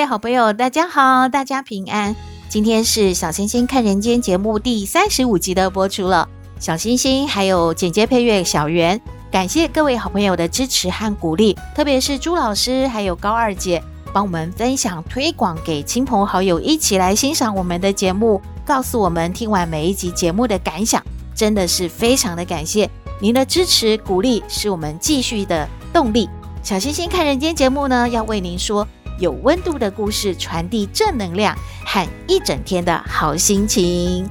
各位好朋友，大家好，大家平安。今天是《小星星看人间》节目第三十五集的播出了。小星星还有简洁配乐小圆。感谢各位好朋友的支持和鼓励，特别是朱老师还有高二姐，帮我们分享推广给亲朋好友，一起来欣赏我们的节目，告诉我们听完每一集节目的感想，真的是非常的感谢您的支持鼓励，是我们继续的动力。小星星看人间节目呢，要为您说有温度的故事，传递正能量和一整天的好心情。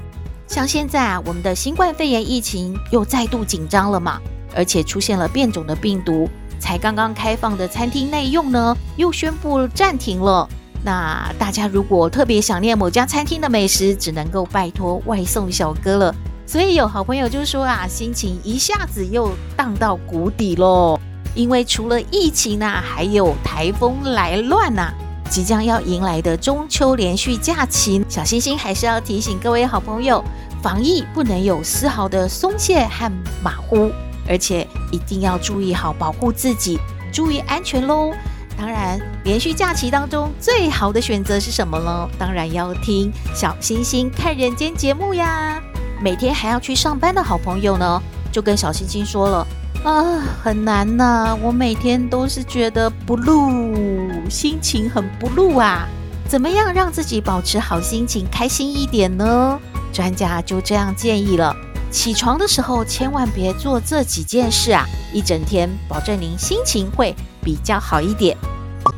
像现在啊，我们的新冠肺炎疫情又再度紧张了嘛。而且出现了变种的病毒，才刚刚开放的餐厅内用呢，又宣布暂停了。那大家如果特别想念某家餐厅的美食，只能够拜托外送小哥了。所以有好朋友就说啊，心情一下子又荡到谷底喽。因为除了疫情啊，还有台风来乱呐，即将要迎来的中秋连续假期，小星星还是要提醒各位好朋友，防疫不能有丝毫的松懈和马虎。而且一定要注意好保护自己，注意安全喽。当然，连续假期当中最好的选择是什么呢？当然要听小星星看人间节目呀。每天还要去上班的好朋友呢，就跟小星星说了啊，很难呐、我每天都是觉得 blue，心情很 blue 啊。怎么样让自己保持好心情，开心一点呢？专家就这样建议了。起床的时候千万别做这几件事啊！一整天保证您心情会比较好一点。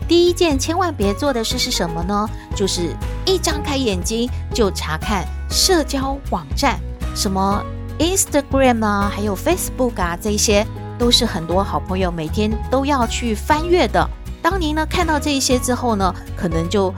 第一件千万别做的事是什么呢？就是一张开眼睛就查看社交网站，什么 Instagram 啊，还有 Facebook 啊，这些都是很多好朋友每天都要去翻阅的。当您呢看到这一些之后呢，可能就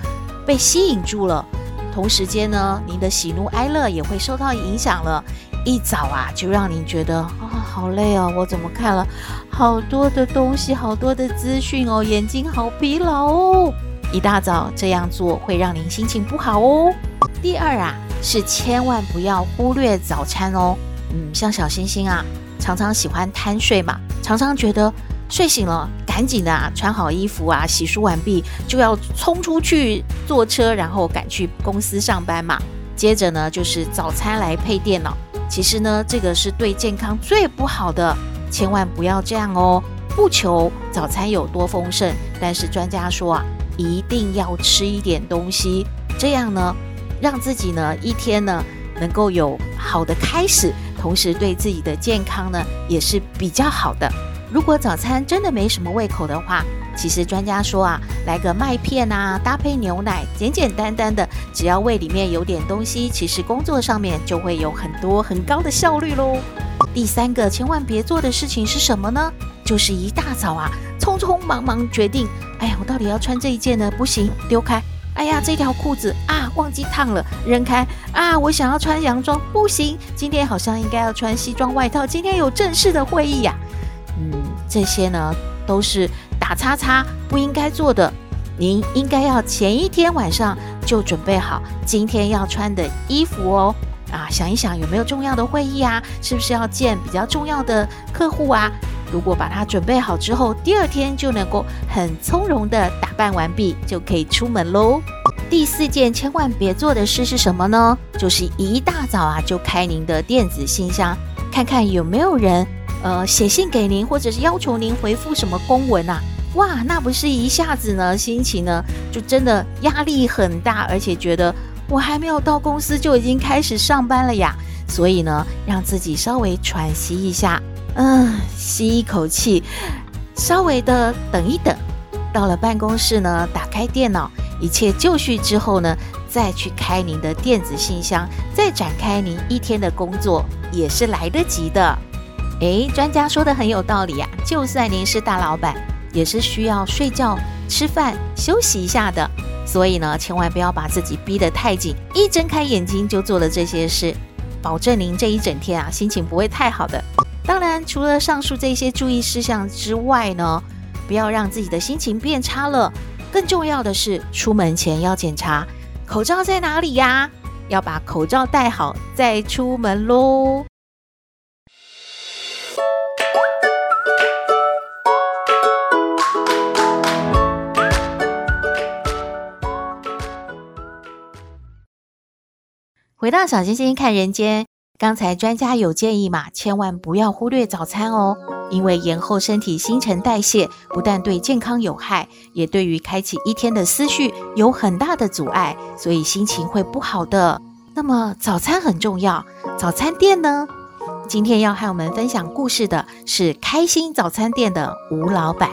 被吸引住了，同时间呢，您的喜怒哀乐也会受到影响了。一早啊，就让您觉得啊、好累哦！我怎么看了好多的东西，好多的资讯哦，眼睛好疲劳哦。一大早这样做会让您心情不好哦。第二啊，是千万不要忽略早餐哦。嗯，像小星星啊，常常喜欢贪睡嘛，常常觉得睡醒了赶紧的啊，穿好衣服啊，洗漱完毕就要冲出去坐车，然后赶去公司上班嘛。接着呢，就是早餐来配电脑。其实呢，这个是对健康最不好的，千万不要这样哦。不求早餐有多丰盛，但是专家说啊，一定要吃一点东西，这样呢，让自己呢一天呢能够有好的开始，同时对自己的健康呢也是比较好的。如果早餐真的没什么胃口的话，其实专家说啊，来个麦片啊，搭配牛奶，简简单单的，只要胃里面有点东西，其实工作上面就会有很多很高的效率喽。第三个千万别做的事情是什么呢？就是一大早啊，匆匆忙忙决定，哎呀，我到底要穿这一件呢？不行，丢开。哎呀，这条裤子啊，忘记烫了，扔开。啊，我想要穿洋装，不行，今天好像应该要穿西装外套，今天有正式的会议呀。嗯，这些呢都是。打叉叉不应该做的，您应该要前一天晚上就准备好今天要穿的衣服哦。啊，想一想有没有重要的会议啊？是不是要见比较重要的客户啊？如果把它准备好之后，第二天就能够很从容的打扮完毕，就可以出门喽。第四件千万别做的事是什么呢？就是一大早啊就开您的电子信箱，看看有没有人呃写信给您，或者是要求您回复什么公文啊。哇，那不是一下子呢，心情呢就真的压力很大，而且觉得我还没有到公司就已经开始上班了呀。所以呢，让自己稍微喘息一下，嗯，吸一口气，稍微的等一等。到了办公室呢，打开电脑，一切就绪之后呢，再去开您的电子信箱，再展开您一天的工作，也是来得及的。诶，专家说的很有道理啊，就算您是大老板。也是需要睡觉、吃饭、休息一下的。所以呢，千万不要把自己逼得太紧，一睁开眼睛就做了这些事，保证您这一整天啊，心情不会太好的。当然，除了上述这些注意事项之外呢，不要让自己的心情变差了。更重要的是，出门前要检查口罩在哪里呀？要把口罩戴好再出门喽。回到小星星看人间，刚才专家有建议嘛，千万不要忽略早餐哦，因为延后身体新陈代谢，不但对健康有害，也对于开启一天的思绪有很大的阻碍，所以心情会不好的。那么早餐很重要，早餐店呢？今天要和我们分享故事的是开心早餐店的吴老板。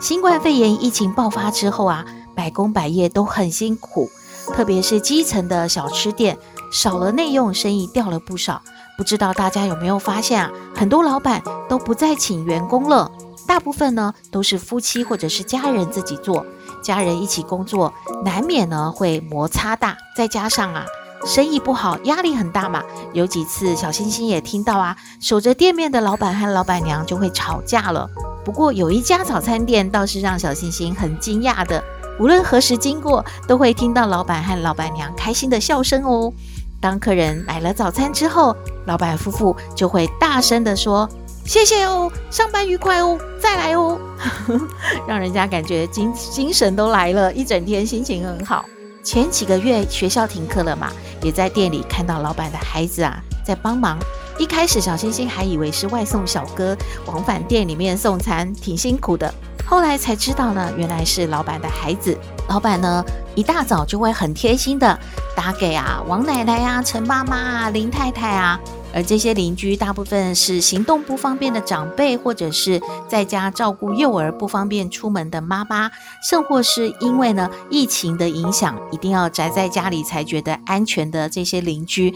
新冠肺炎疫情爆发之后啊，百工百业都很辛苦，特别是基层的小吃店。少了内用，生意掉了不少。不知道大家有没有发现啊？很多老板都不再请员工了，大部分呢都是夫妻或者是家人自己做。家人一起工作，难免呢会摩擦大，再加上啊生意不好，压力很大嘛。有几次小星星也听到啊，守着店面的老板和老板娘就会吵架了。不过有一家早餐店倒是让小星星很惊讶的，无论何时经过，都会听到老板和老板娘开心的笑声哦。当客人买了早餐之后，老板夫妇就会大声地说：“谢谢哦，上班愉快哦，再来哦。”让人家感觉精精神都来了，一整天心情很好。前几个月学校停课了嘛，也在店里看到老板的孩子啊在帮忙。一开始小星星还以为是外送小哥往返店里面送餐，挺辛苦的。后来才知道呢，原来是老板的孩子。老板呢，一大早就会很贴心的打给啊王奶奶啊、陈妈妈啊、林太太啊，而这些邻居大部分是行动不方便的长辈，或者是在家照顾幼儿不方便出门的妈妈，甚或是因为呢疫情的影响，一定要宅在家里才觉得安全的这些邻居。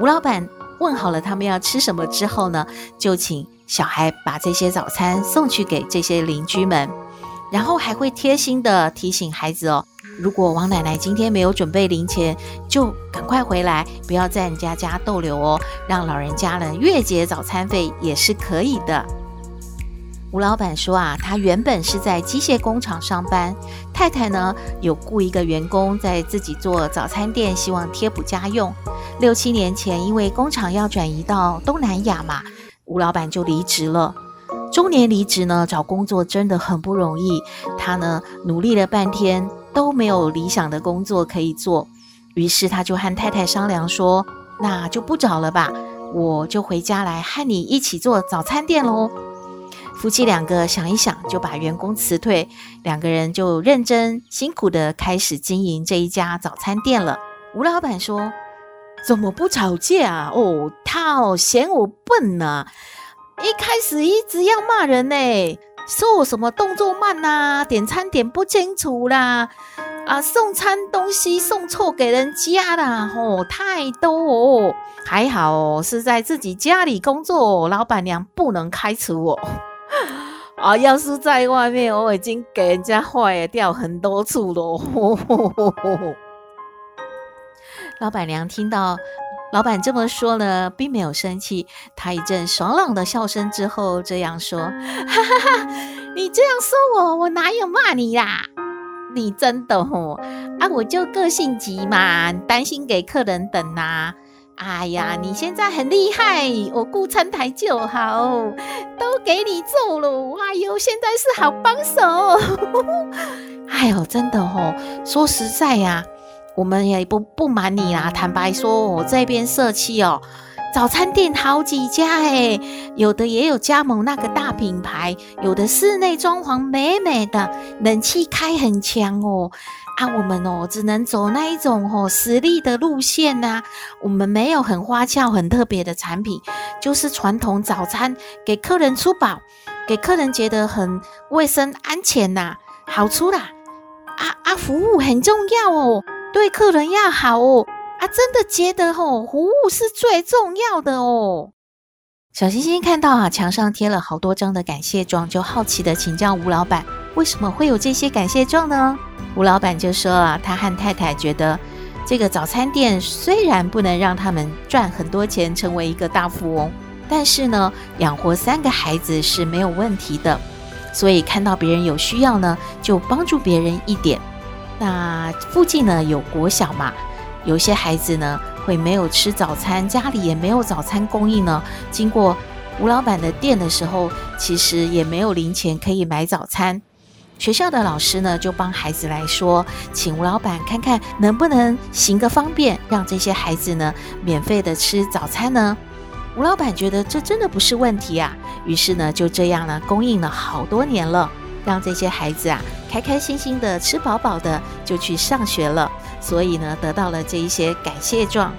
吴老板问好了他们要吃什么之后呢，就请。小孩把这些早餐送去给这些邻居们，然后还会贴心的提醒孩子哦，如果王奶奶今天没有准备零钱，就赶快回来，不要在人家家逗留哦，让老人家呢月结早餐费也是可以的。吴老板说啊，他原本是在机械工厂上班，太太呢有雇一个员工在自己做早餐店，希望贴补家用。六七年前，因为工厂要转移到东南亚嘛。吴老板就离职了，中年离职呢，找工作真的很不容易。他呢努力了半天都没有理想的工作可以做，于是他就和太太商量说：“那就不找了吧，我就回家来和你一起做早餐店喽。”夫妻两个想一想，就把员工辞退，两个人就认真辛苦地开始经营这一家早餐店了。吴老板说。怎么不吵架啊？哦，他哦嫌我笨呢、一开始一直要骂人呢，说我什么动作慢呐、啊，点餐点不清楚啦，啊，送餐东西送错给人家啦，哦，太多哦，还好哦是在自己家里工作，老板娘不能开除我。啊，要是在外面，我已经给人家坏掉很多次了。老板娘听到老板这么说呢，并没有生气。他一阵爽朗的笑声之后，这样说：“哈哈哈，你这样说我，我哪有骂你啦？你真的哦，啊，我就个性急嘛，担心给客人等呐、啊。哎呀，你现在很厉害，我顾餐台就好，都给你做了。哎呦，现在是好帮手。哎呦，真的哦，说实在呀。”我们也不不瞒你啦，坦白说，我这边社区哦，早餐店好几家诶，有的也有加盟那个大品牌，有的室内装潢美美的，冷气开很强哦。啊，我们哦只能走那一种哦实力的路线呐，我们没有很花俏、很特别的产品，就是传统早餐，给客人吃饱，给客人觉得很卫生安全呐，好吃啦。啊啊，服务很重要哦。对客人要好哦，啊，真的觉得哦，服务是最重要的哦。小星星看到啊，墙上贴了好多张的感谢状，就好奇的请教吴老板，为什么会有这些感谢状呢？吴老板就说啊，他和太太觉得这个早餐店虽然不能让他们赚很多钱，成为一个大富翁，但是呢，养活三个孩子是没有问题的。所以看到别人有需要呢，就帮助别人一点。那附近呢有国小嘛，有些孩子呢会没有吃早餐，家里也没有早餐供应呢。经过吴老板的店的时候，其实也没有零钱可以买早餐。学校的老师呢就帮孩子来说，请吴老板看看能不能行个方便，让这些孩子呢免费的吃早餐呢。吴老板觉得这真的不是问题啊，于是呢就这样呢供应了好多年了，让这些孩子啊开开心心的吃饱饱的就去上学了，所以呢得到了这一些感谢状。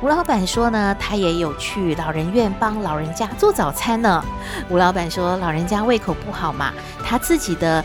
吴老板说呢，他也有去老人院帮老人家做早餐呢。吴老板说，老人家胃口不好嘛，他自己的。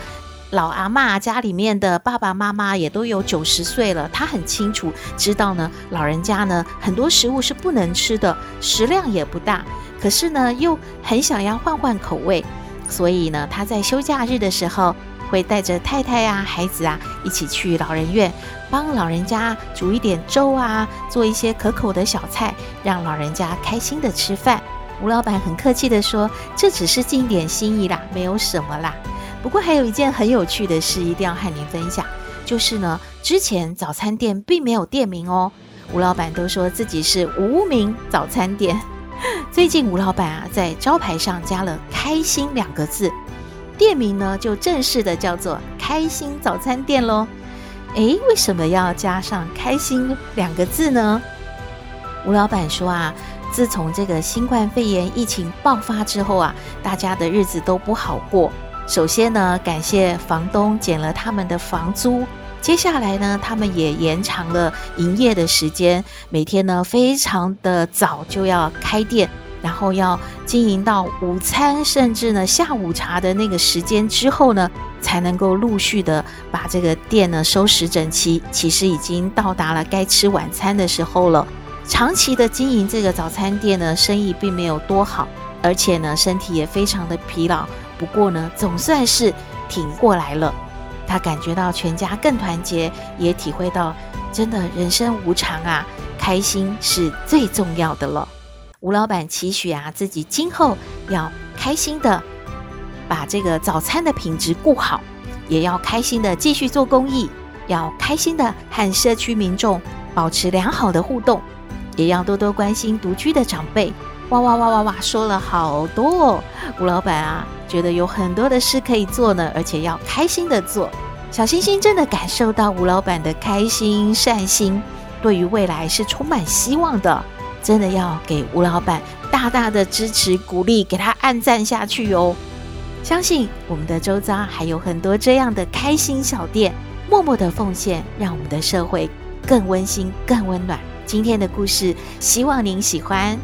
老阿嬷家里面的爸爸妈妈也都有九十岁了，他很清楚知道呢，老人家呢很多食物是不能吃的，食量也不大，可是呢又很想要换换口味，所以呢他在休假日的时候会带着太太啊、孩子啊一起去老人院，帮老人家煮一点粥啊，做一些可口的小菜，让老人家开心的吃饭。吴老板很客气地说：“这只是尽点心意啦，没有什么啦。”不过还有一件很有趣的事，一定要和您分享，就是呢，之前早餐店并没有店名哦。吴老板都说自己是无名早餐店。最近吴老板啊，在招牌上加了“开心”两个字，店名呢就正式的叫做“开心早餐店”喽。诶，为什么要加上“开心”两个字呢？吴老板说啊，自从这个新冠肺炎疫情爆发之后啊，大家的日子都不好过。首先呢，感谢房东减了他们的房租。接下来呢，他们也延长了营业的时间，每天呢非常的早就要开店，然后要经营到午餐，甚至呢下午茶的那个时间之后呢，才能够陆续的把这个店呢收拾整齐。其实已经到达了该吃晚餐的时候了。长期的经营这个早餐店呢，生意并没有多好，而且呢身体也非常的疲劳。不过呢，总算是挺过来了。他感觉到全家更团结，也体会到真的人生无常啊，开心是最重要的了。吴老板期许啊，自己今后要开心的把这个早餐的品质顾好，也要开心的继续做公益，要开心的和社区民众保持良好的互动，也要多多关心独居的长辈。哇哇哇哇哇，说了好多哦，吴老板啊。觉得有很多的事可以做呢，而且要开心的做。小星星真的感受到吴老板的开心善心，对于未来是充满希望的。真的要给吴老板大大的支持鼓励，给他按赞下去哦。相信我们的周遭还有很多这样的开心小店，默默的奉献，让我们的社会更温馨、更温暖。今天的故事，希望您喜欢。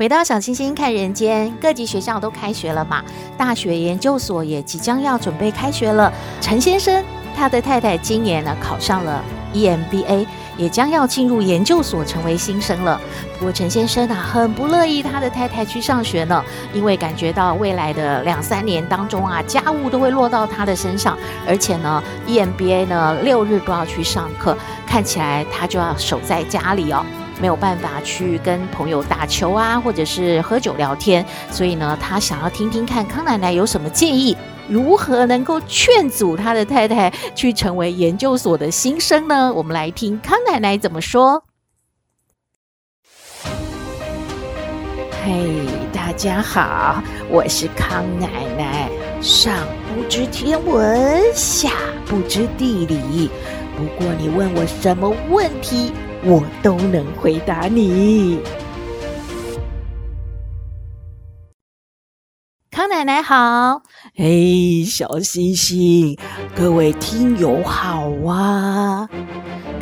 回到小星星看人间，各级学校都开学了嘛，大学研究所也即将要准备开学了。陈先生他的太太今年呢考上了 EMBA，也将要进入研究所成为新生了。不过陈先生啊很不乐意他的太太去上学呢，因为感觉到未来的两三年当中啊，家务都会落到他的身上，而且呢 EMBA 呢六日都要去上课，看起来他就要守在家里哦。没有办法去跟朋友打球啊，或者是喝酒聊天，所以呢，他想要听听看康奶奶有什么建议，如何能够劝阻他的太太去成为研究所的新生呢？我们来听康奶奶怎么说。嘿，大家好，我是康奶奶，上不知天文，下不知地理，不过你问我什么问题，我都能回答你。康奶奶好。嘿，小星星，各位听友好啊！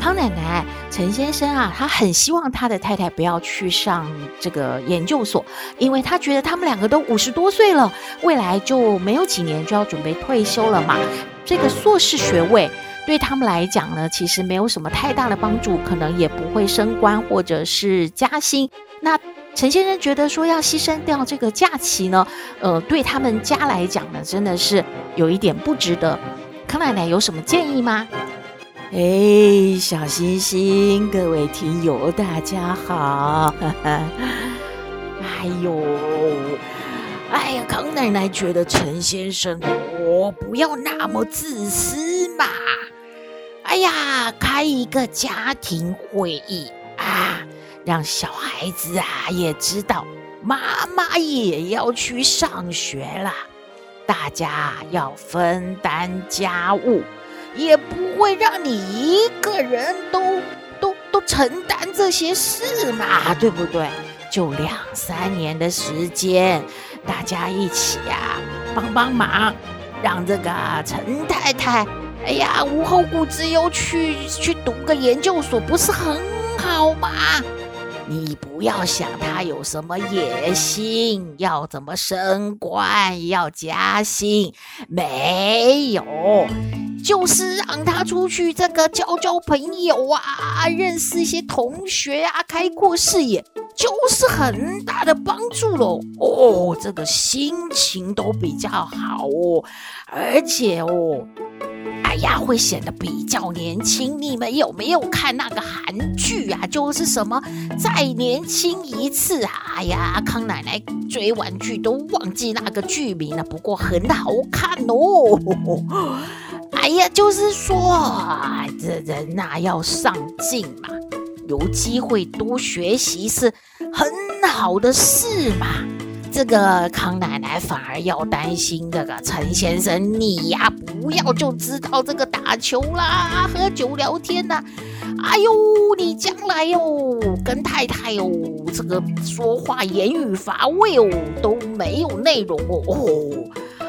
康奶奶，陈先生啊，他很希望他的太太不要去上这个研究所，因为他觉得他们两个都五十多岁了，未来就没有几年就要准备退休了嘛。这个硕士学位对他们来讲呢，其实没有什么太大的帮助，可能也不会升官或者是加薪。那陈先生觉得说要牺牲掉这个假期呢，呃，对他们家来讲呢，真的是有一点不值得。康奶奶有什么建议吗？哎，小星星，各位听友，大家好！哎呦，哎呀，康奶奶觉得陈先生，我不要那么自私嘛。哎呀，开一个家庭会议啊。让小孩子啊也知道，妈妈也要去上学了，大家要分担家务，也不会让你一个人都都都承担这些事嘛，对不对？就两三年的时间，大家一起啊帮帮忙，让这个陈太太，哎呀无后顾之忧去去读个研究所，不是很好吗？你不要想他有什么野心，要怎么升官，要加薪，没有，就是让他出去这个交交朋友啊，认识一些同学啊，开阔视野，就是很大的帮助喽。哦，这个心情都比较好哦，而且哦。呀，会显得比较年轻。你们有没有看那个韩剧啊？就是什么再年轻一次啊？哎呀，康奶奶追完剧都忘记那个剧名了，不过很好看哦。哎呀，就是说，这人呐要上进嘛，有机会多学习是很好的事嘛。这个康奶奶反而要担心这个陈先生，你呀不要就知道这个打球啦、喝酒聊天呐，哎呦，你将来哟跟太太哟这个说话言语乏味哦，都没有内容哦。哦，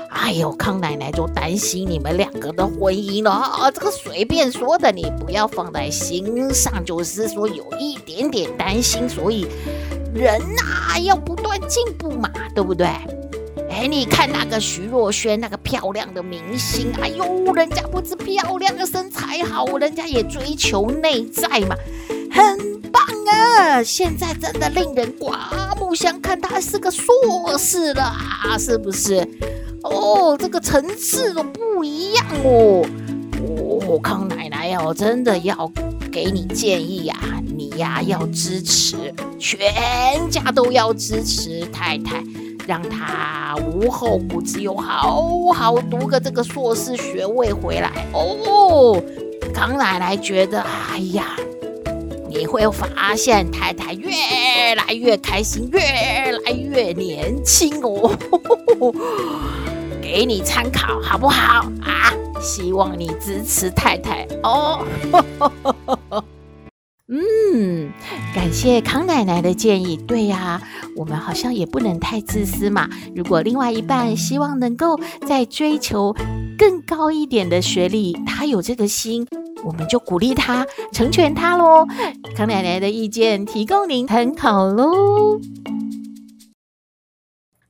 哎呦，康奶奶就担心你们两个的婚姻了啊，这个随便说的，你不要放在心上，就是说有一点点担心，所以。人呐、要不断进步嘛，对不对？哎，你看那个徐若瑄，那个漂亮的明星，哎呦，人家不止漂亮的身材好，人家也追求内在嘛，很棒啊！现在真的令人刮目相看，他是个硕士了啊，是不是？哦，这个层次都不一样哦。哦，康奶奶哦，真的要给你建议呀、你。呀，要支持，全家都要支持太太，让她无后顾之忧，好好读个这个硕士学位回来哦。康奶奶觉得，哎呀，你会发现太太越来越开心，越来越年轻哦。给你参考好不好啊？希望你支持太太哦。嗯，感谢康奶奶的建议。对呀，我们好像也不能太自私嘛。如果另外一半希望能够再追求更高一点的学历，他有这个心，我们就鼓励他，成全他喽。康奶奶的意见提供您参考喽。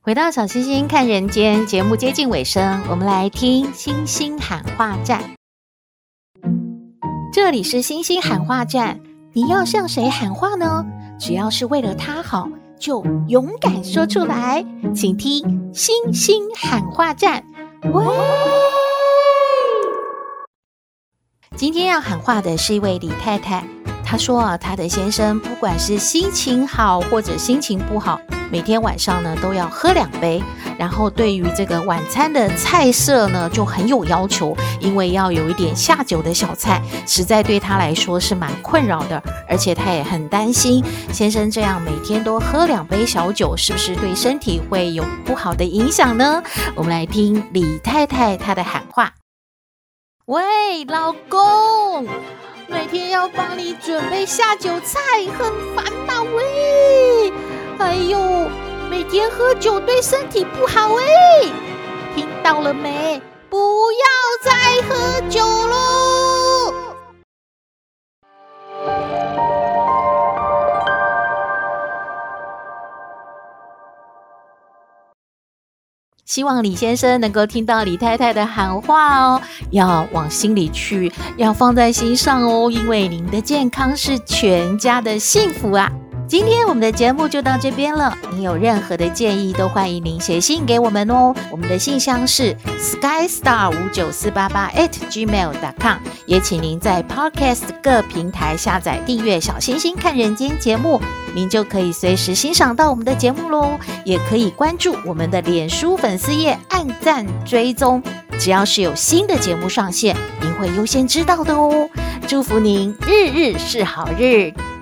回到小星星看人间节目接近尾声，我们来听星星喊话站。这里是星星喊话站。你要向谁喊话呢？只要是为了他好，就勇敢说出来。请听星星喊话站。喂，今天要喊话的是一位李太太。她说啊，她的先生不管是心情好或者心情不好，每天晚上呢都要喝两杯。然后对于这个晚餐的菜色呢就很有要求，因为要有一点下酒的小菜，实在对他来说是蛮困扰的。而且他也很担心先生这样每天都喝两杯小酒，是不是对身体会有不好的影响呢？我们来听李太太她的喊话：喂，老公。每天要帮你准备下酒菜，很烦恼！喂，哎呦，每天喝酒对身体不好哎，听到了没？不要再喝酒！希望李先生能够听到李太太的喊话哦，要往心里去，要放在心上哦，因为您的健康是全家的幸福啊。今天我们的节目就到这边了。您有任何的建议，都欢迎您写信给我们哦。我们的信箱是 skystar 五九四八八 at gmail dot com。也请您在 Podcast 各平台下载订阅《小星星看人间》节目，您就可以随时欣赏到我们的节目喽。也可以关注我们的脸书粉丝页，按赞追踪。只要是有新的节目上线，您会优先知道的哦。祝福您日日是好日。